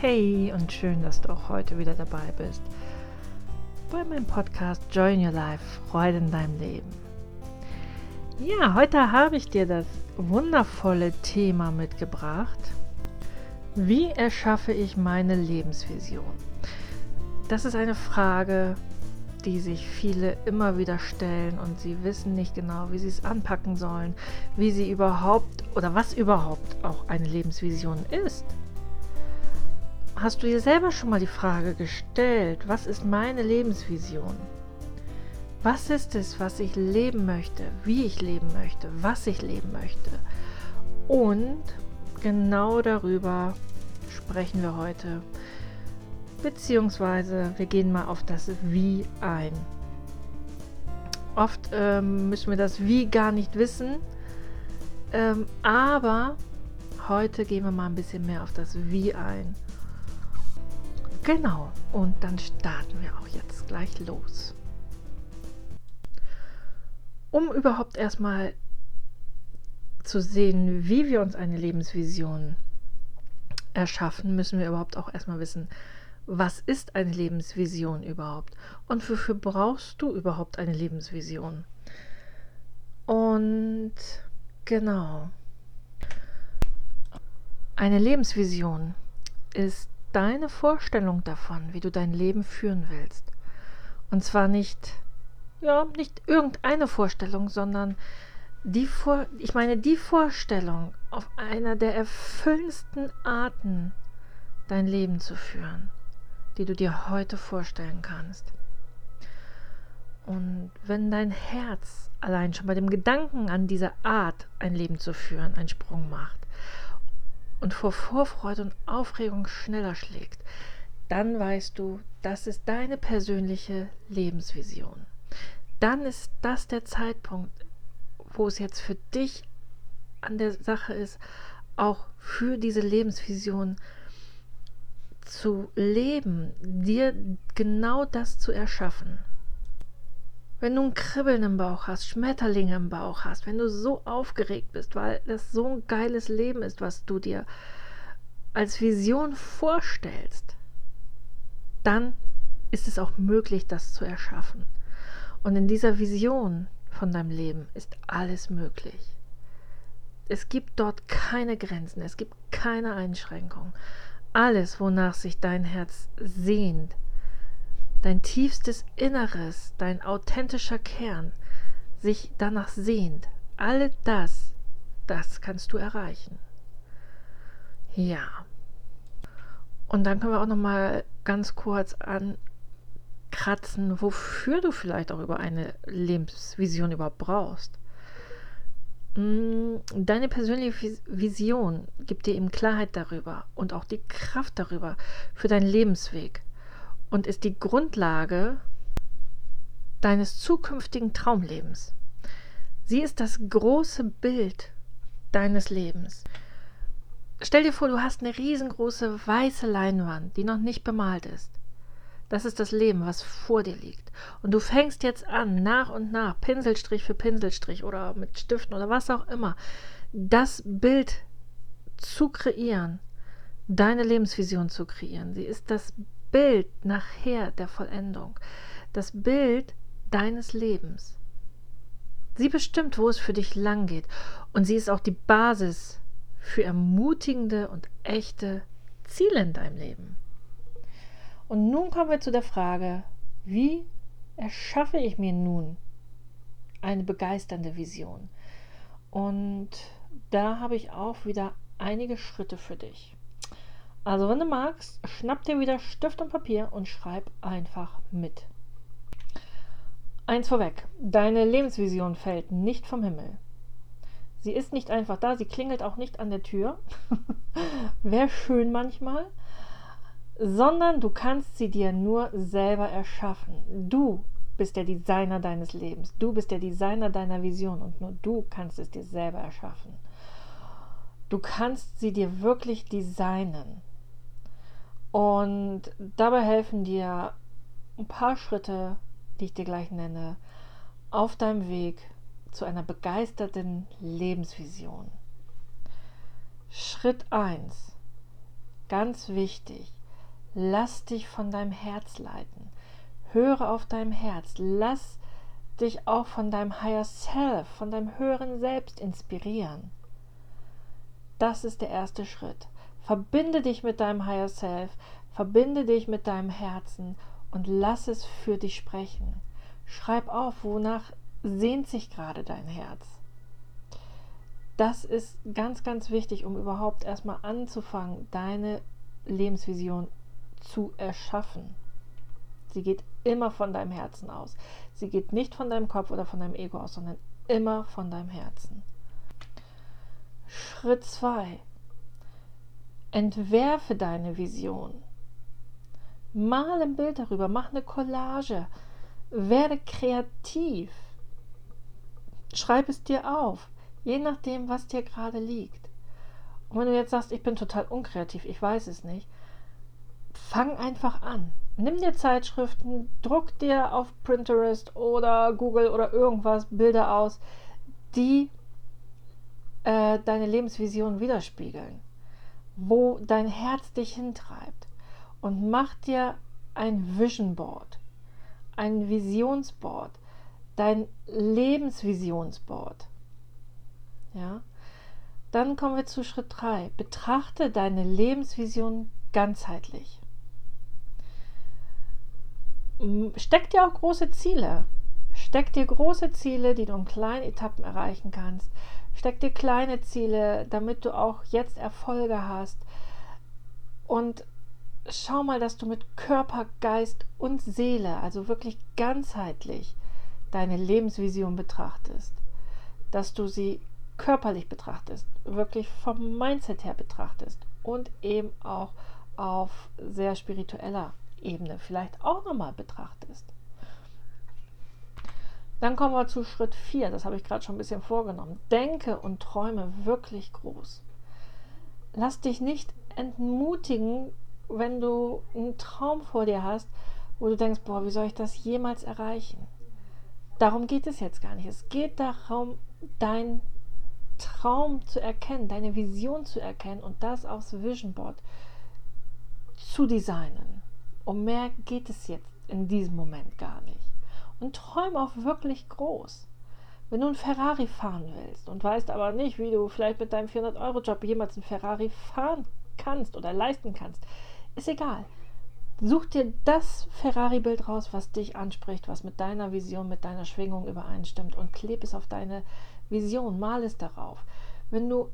Hey und schön, dass du auch heute wieder dabei bist bei meinem Podcast Joy in Your Life, Freude in deinem Leben. Ja, heute habe ich dir das wundervolle Thema mitgebracht. Wie erschaffe ich meine Lebensvision? Das ist eine Frage, die sich viele immer wieder stellen und sie wissen nicht genau, wie sie es anpacken sollen, wie sie überhaupt oder was überhaupt auch eine Lebensvision ist. Hast du dir selber schon mal die Frage gestellt, was ist meine Lebensvision? Was ist es, was ich leben möchte, wie ich leben möchte, was ich leben möchte? Und genau darüber sprechen wir heute. Beziehungsweise wir gehen mal auf das Wie ein. Oft ähm, müssen wir das Wie gar nicht wissen, ähm, aber heute gehen wir mal ein bisschen mehr auf das Wie ein. Genau, und dann starten wir auch jetzt gleich los. Um überhaupt erstmal zu sehen, wie wir uns eine Lebensvision erschaffen, müssen wir überhaupt auch erstmal wissen, was ist eine Lebensvision überhaupt und wofür brauchst du überhaupt eine Lebensvision. Und genau, eine Lebensvision ist deine Vorstellung davon, wie du dein Leben führen willst. Und zwar nicht, ja, nicht irgendeine Vorstellung, sondern die Vor ich meine die Vorstellung, auf einer der erfüllendsten Arten dein Leben zu führen, die du dir heute vorstellen kannst. Und wenn dein Herz allein schon bei dem Gedanken an diese Art, ein Leben zu führen, einen Sprung macht, und vor Vorfreude und Aufregung schneller schlägt, dann weißt du, das ist deine persönliche Lebensvision. Dann ist das der Zeitpunkt, wo es jetzt für dich an der Sache ist, auch für diese Lebensvision zu leben, dir genau das zu erschaffen. Wenn du ein Kribbeln im Bauch hast, Schmetterlinge im Bauch hast, wenn du so aufgeregt bist, weil das so ein geiles Leben ist, was du dir als Vision vorstellst, dann ist es auch möglich, das zu erschaffen. Und in dieser Vision von deinem Leben ist alles möglich. Es gibt dort keine Grenzen, es gibt keine Einschränkung. Alles, wonach sich dein Herz sehnt, dein tiefstes Inneres, dein authentischer Kern sich danach sehnt, all das, das kannst du erreichen. Ja. Und dann können wir auch noch mal ganz kurz ankratzen, wofür du vielleicht auch über eine Lebensvision überhaupt brauchst. Mm, deine persönliche Vision gibt dir eben Klarheit darüber und auch die Kraft darüber für deinen Lebensweg und ist die Grundlage deines zukünftigen Traumlebens. Sie ist das große Bild deines Lebens. Stell dir vor, du hast eine riesengroße weiße Leinwand, die noch nicht bemalt ist. Das ist das Leben, was vor dir liegt. Und du fängst jetzt an, nach und nach, Pinselstrich für Pinselstrich oder mit Stiften oder was auch immer, das Bild zu kreieren, deine Lebensvision zu kreieren. Sie ist das Bild nachher der Vollendung, das Bild deines Lebens. Sie bestimmt, wo es für dich lang geht und sie ist auch die Basis für ermutigende und echte Ziele in deinem Leben. Und nun kommen wir zu der Frage, wie erschaffe ich mir nun eine begeisternde Vision? Und da habe ich auch wieder einige Schritte für dich. Also wenn du magst, schnapp dir wieder Stift und Papier und schreib einfach mit. Eins vorweg, deine Lebensvision fällt nicht vom Himmel. Sie ist nicht einfach da, sie klingelt auch nicht an der Tür. Wäre schön manchmal. Sondern du kannst sie dir nur selber erschaffen. Du bist der Designer deines Lebens. Du bist der Designer deiner Vision und nur du kannst es dir selber erschaffen. Du kannst sie dir wirklich designen. Und dabei helfen dir ein paar Schritte, die ich dir gleich nenne, auf deinem Weg zu einer begeisterten Lebensvision. Schritt 1. ganz wichtig, lass dich von deinem Herz leiten. Höre auf deinem Herz. Lass dich auch von deinem Higher Self, von deinem höheren Selbst inspirieren. Das ist der erste Schritt. Verbinde dich mit deinem Higher Self, verbinde dich mit deinem Herzen und lass es für dich sprechen. Schreib auf, wonach sehnt sich gerade dein Herz. Das ist ganz, ganz wichtig, um überhaupt erstmal anzufangen, deine Lebensvision zu erschaffen. Sie geht immer von deinem Herzen aus. Sie geht nicht von deinem Kopf oder von deinem Ego aus, sondern immer von deinem Herzen. Schritt 2. Entwerfe deine Vision. Mal ein Bild darüber, mach eine Collage, werde kreativ. Schreib es dir auf, je nachdem, was dir gerade liegt. Und wenn du jetzt sagst, ich bin total unkreativ, ich weiß es nicht, fang einfach an. Nimm dir Zeitschriften, druck dir auf Pinterest oder Google oder irgendwas Bilder aus, die äh, deine Lebensvision widerspiegeln, wo dein Herz dich hintreibt. Und mach dir ein Vision Board, ein Visionsboard, dein Lebensvisionsboard. Ja? Dann kommen wir zu Schritt 3. Betrachte deine Lebensvision ganzheitlich steck dir auch große Ziele. Steck dir große Ziele, die du in kleinen Etappen erreichen kannst. Steck dir kleine Ziele, damit du auch jetzt Erfolge hast. Und schau mal, dass du mit Körper, Geist und Seele, also wirklich ganzheitlich, deine Lebensvision betrachtest. Dass du sie körperlich betrachtest, wirklich vom Mindset her betrachtest und eben auch auf sehr spiritueller Ebene vielleicht auch nochmal betrachtest. Dann kommen wir zu Schritt 4, das habe ich gerade schon ein bisschen vorgenommen. Denke und träume wirklich groß. Lass dich nicht entmutigen, wenn du einen Traum vor dir hast, wo du denkst, boah, wie soll ich das jemals erreichen? Darum geht es jetzt gar nicht. Es geht darum, deinen Traum zu erkennen, deine Vision zu erkennen und das aufs Vision Board zu designen. Um mehr geht es jetzt in diesem Moment gar nicht. Und träum auch wirklich groß. Wenn du einen Ferrari fahren willst und weißt aber nicht, wie du vielleicht mit deinem 400-Euro-Job jemals einen Ferrari fahren kannst oder leisten kannst, ist egal. Such dir das Ferrari-Bild raus, was dich anspricht, was mit deiner Vision, mit deiner Schwingung übereinstimmt und kleb es auf deine Vision, mal es darauf. Wenn du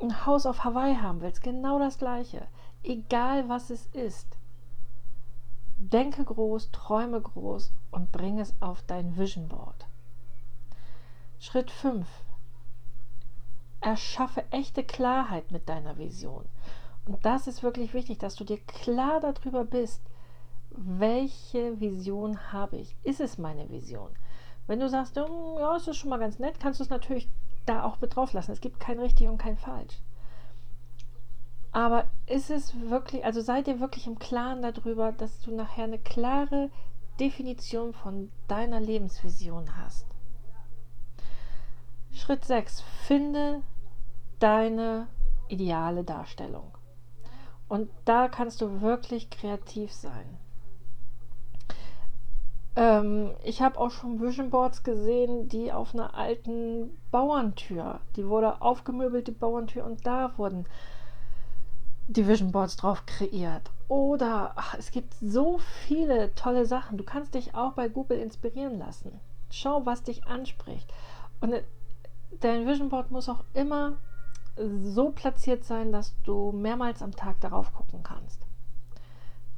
ein Haus auf Hawaii haben willst, genau das gleiche. Egal was es ist. Denke groß, träume groß und bring es auf dein Vision Board. Schritt 5. Erschaffe echte Klarheit mit deiner Vision. Und das ist wirklich wichtig, dass du dir klar darüber bist, welche Vision habe ich? Ist es meine Vision? Wenn du sagst, hm, ja, es ist schon mal ganz nett, kannst du es natürlich da auch mit drauf lassen. Es gibt kein richtig und kein falsch. Aber ist es wirklich, also seid ihr wirklich im Klaren darüber, dass du nachher eine klare Definition von deiner Lebensvision hast? Schritt 6. Finde deine ideale Darstellung. Und da kannst du wirklich kreativ sein. Ähm, ich habe auch schon Vision Boards gesehen, die auf einer alten Bauerntür, die wurde aufgemöbelt, die Bauerntür, und da wurden Division Boards drauf kreiert. Oder ach, es gibt so viele tolle Sachen. Du kannst dich auch bei Google inspirieren lassen. Schau, was dich anspricht. Und äh, dein Vision Board muss auch immer so platziert sein, dass du mehrmals am Tag darauf gucken kannst.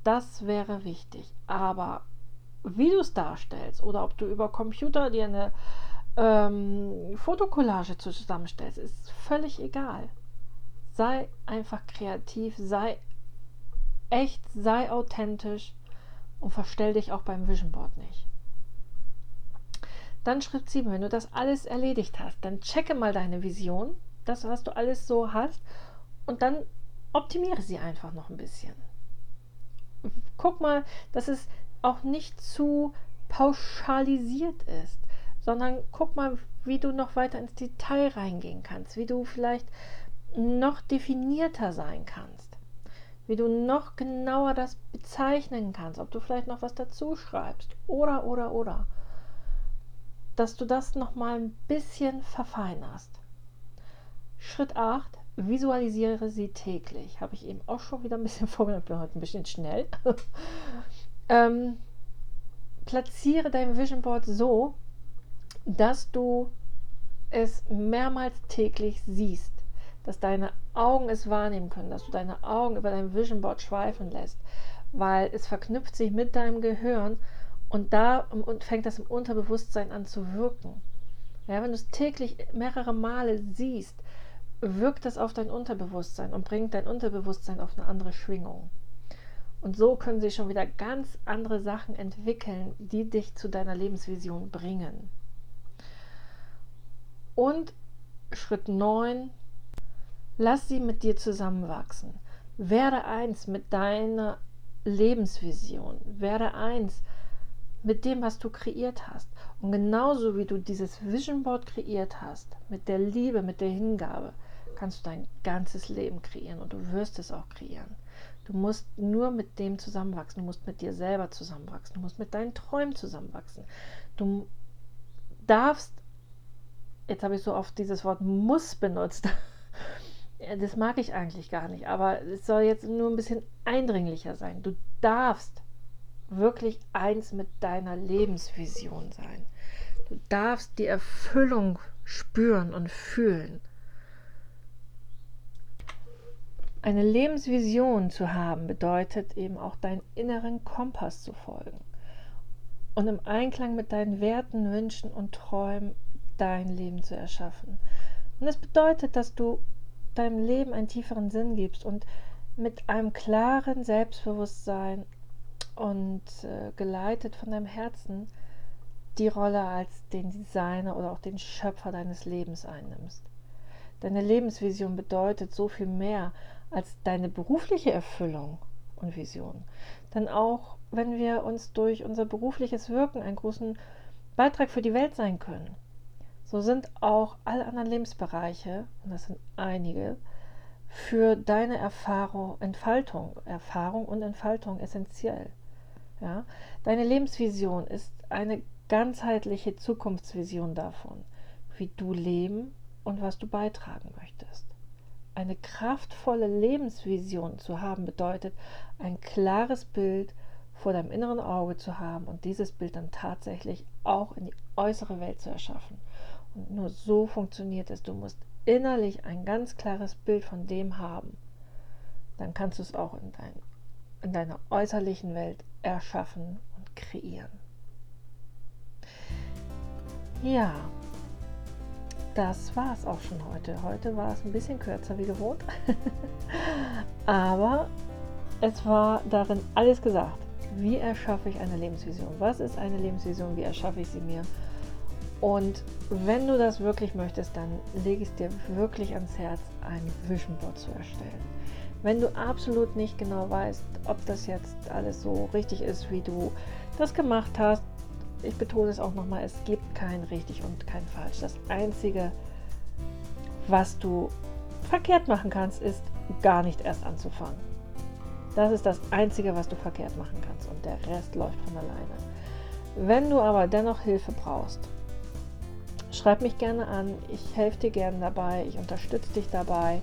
Das wäre wichtig. Aber wie du es darstellst oder ob du über Computer dir eine ähm, Fotokollage zusammenstellst, ist völlig egal sei einfach kreativ, sei echt, sei authentisch und verstell dich auch beim Vision Board nicht. Dann Schritt 7, wenn du das alles erledigt hast, dann checke mal deine Vision, das, was du alles so hast, und dann optimiere sie einfach noch ein bisschen. Guck mal, dass es auch nicht zu pauschalisiert ist, sondern guck mal, wie du noch weiter ins Detail reingehen kannst, wie du vielleicht noch definierter sein kannst. wie du noch genauer das bezeichnen kannst, ob du vielleicht noch was dazu schreibst oder, oder, oder, dass du das nochmal ein bisschen verfeinerst. Schritt 8, visualisiere sie täglich. Habe ich eben auch schon wieder ein bisschen vorgenommen, bin heute ein bisschen schnell. ähm, platziere dein Vision Board so, dass du es mehrmals täglich siehst, dass deine Augen es wahrnehmen können, dass du deine Augen über dein Vision Board schweifen lässt, weil es verknüpft sich mit deinem Gehirn und da fängt das im Unterbewusstsein an zu wirken. Ja, wenn du es täglich mehrere Male siehst, wirkt das auf dein Unterbewusstsein und bringt dein Unterbewusstsein auf eine andere Schwingung. Und so können sich schon wieder ganz andere Sachen entwickeln, die dich zu deiner Lebensvision bringen. Und Schritt 9, lass sie mit dir zusammenwachsen. Werde eins mit deiner Lebensvision. Werde eins mit dem, was du kreiert hast. Und genauso wie du dieses Vision Board kreiert hast, mit der Liebe, mit der Hingabe, kannst du dein ganzes Leben kreieren und du wirst es auch kreieren. Du musst nur mit dem zusammenwachsen, du musst mit dir selber zusammenwachsen, du musst mit deinen Träumen zusammenwachsen. Du darfst, jetzt habe ich so oft dieses Wort muss benutzt, das mag ich eigentlich gar nicht, aber es soll jetzt nur ein bisschen eindringlicher sein. Du darfst wirklich eins mit deiner Lebensvision sein. Du darfst die Erfüllung spüren und fühlen. Eine Lebensvision zu haben bedeutet eben auch deinen inneren Kompass zu folgen und im Einklang mit deinen Werten, Wünschen und Träumen dein Leben zu erschaffen. Und das bedeutet, dass du deinem Leben einen tieferen Sinn gibst und mit einem klaren Selbstbewusstsein und äh, geleitet von deinem Herzen die Rolle als den Designer oder auch den Schöpfer deines Lebens einnimmst. Deine Lebensvision bedeutet so viel mehr als deine berufliche Erfüllung und Vision. Denn auch wenn wir uns durch unser berufliches Wirken einen großen Beitrag für die Welt sein können, so sind auch alle anderen Lebensbereiche, und das sind einige, für deine Erfahrung, Entfaltung, Erfahrung und Entfaltung essentiell. Ja? Deine Lebensvision ist eine ganzheitliche Zukunftsvision davon, wie du leben und was du beitragen möchtest. Eine kraftvolle Lebensvision zu haben bedeutet, ein klares Bild vor deinem inneren Auge zu haben und dieses Bild dann tatsächlich auch in die äußere Welt zu erschaffen. Nur so funktioniert es. Du musst innerlich ein ganz klares Bild von dem haben. Dann kannst du es auch in, dein, in deiner äußerlichen Welt erschaffen und kreieren. Ja, das war es auch schon heute. Heute war es ein bisschen kürzer wie gewohnt. Aber es war darin alles gesagt. Wie erschaffe ich eine Lebensvision? Was ist eine Lebensvision? Wie erschaffe ich sie mir? Und wenn du das wirklich möchtest, dann lege ich es dir wirklich ans Herz, ein Vision Board zu erstellen. Wenn du absolut nicht genau weißt, ob das jetzt alles so richtig ist, wie du das gemacht hast, ich betone es auch nochmal, es gibt kein richtig und kein falsch. Das Einzige, was du verkehrt machen kannst, ist gar nicht erst anzufangen. Das ist das Einzige, was du verkehrt machen kannst und der Rest läuft von alleine. Wenn du aber dennoch Hilfe brauchst, schreib mich gerne an. Ich helfe dir gerne dabei. Ich unterstütze dich dabei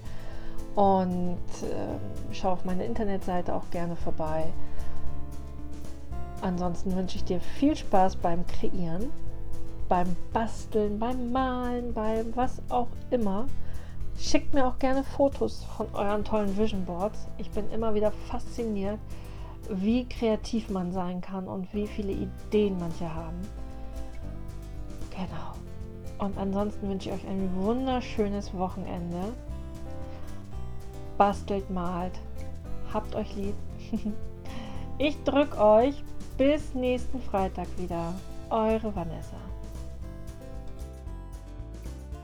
und äh, schau auf meine Internetseite auch gerne vorbei. Ansonsten wünsche ich dir viel Spaß beim Kreieren, beim Basteln, beim Malen, beim was auch immer. Schickt mir auch gerne Fotos von euren tollen Vision Boards. Ich bin immer wieder fasziniert, wie kreativ man sein kann und wie viele Ideen manche haben. Genau. Und ansonsten wünsche ich euch ein wunderschönes Wochenende. Bastelt, malt. Habt euch lieb. Ich drücke euch bis nächsten Freitag wieder. Eure Vanessa.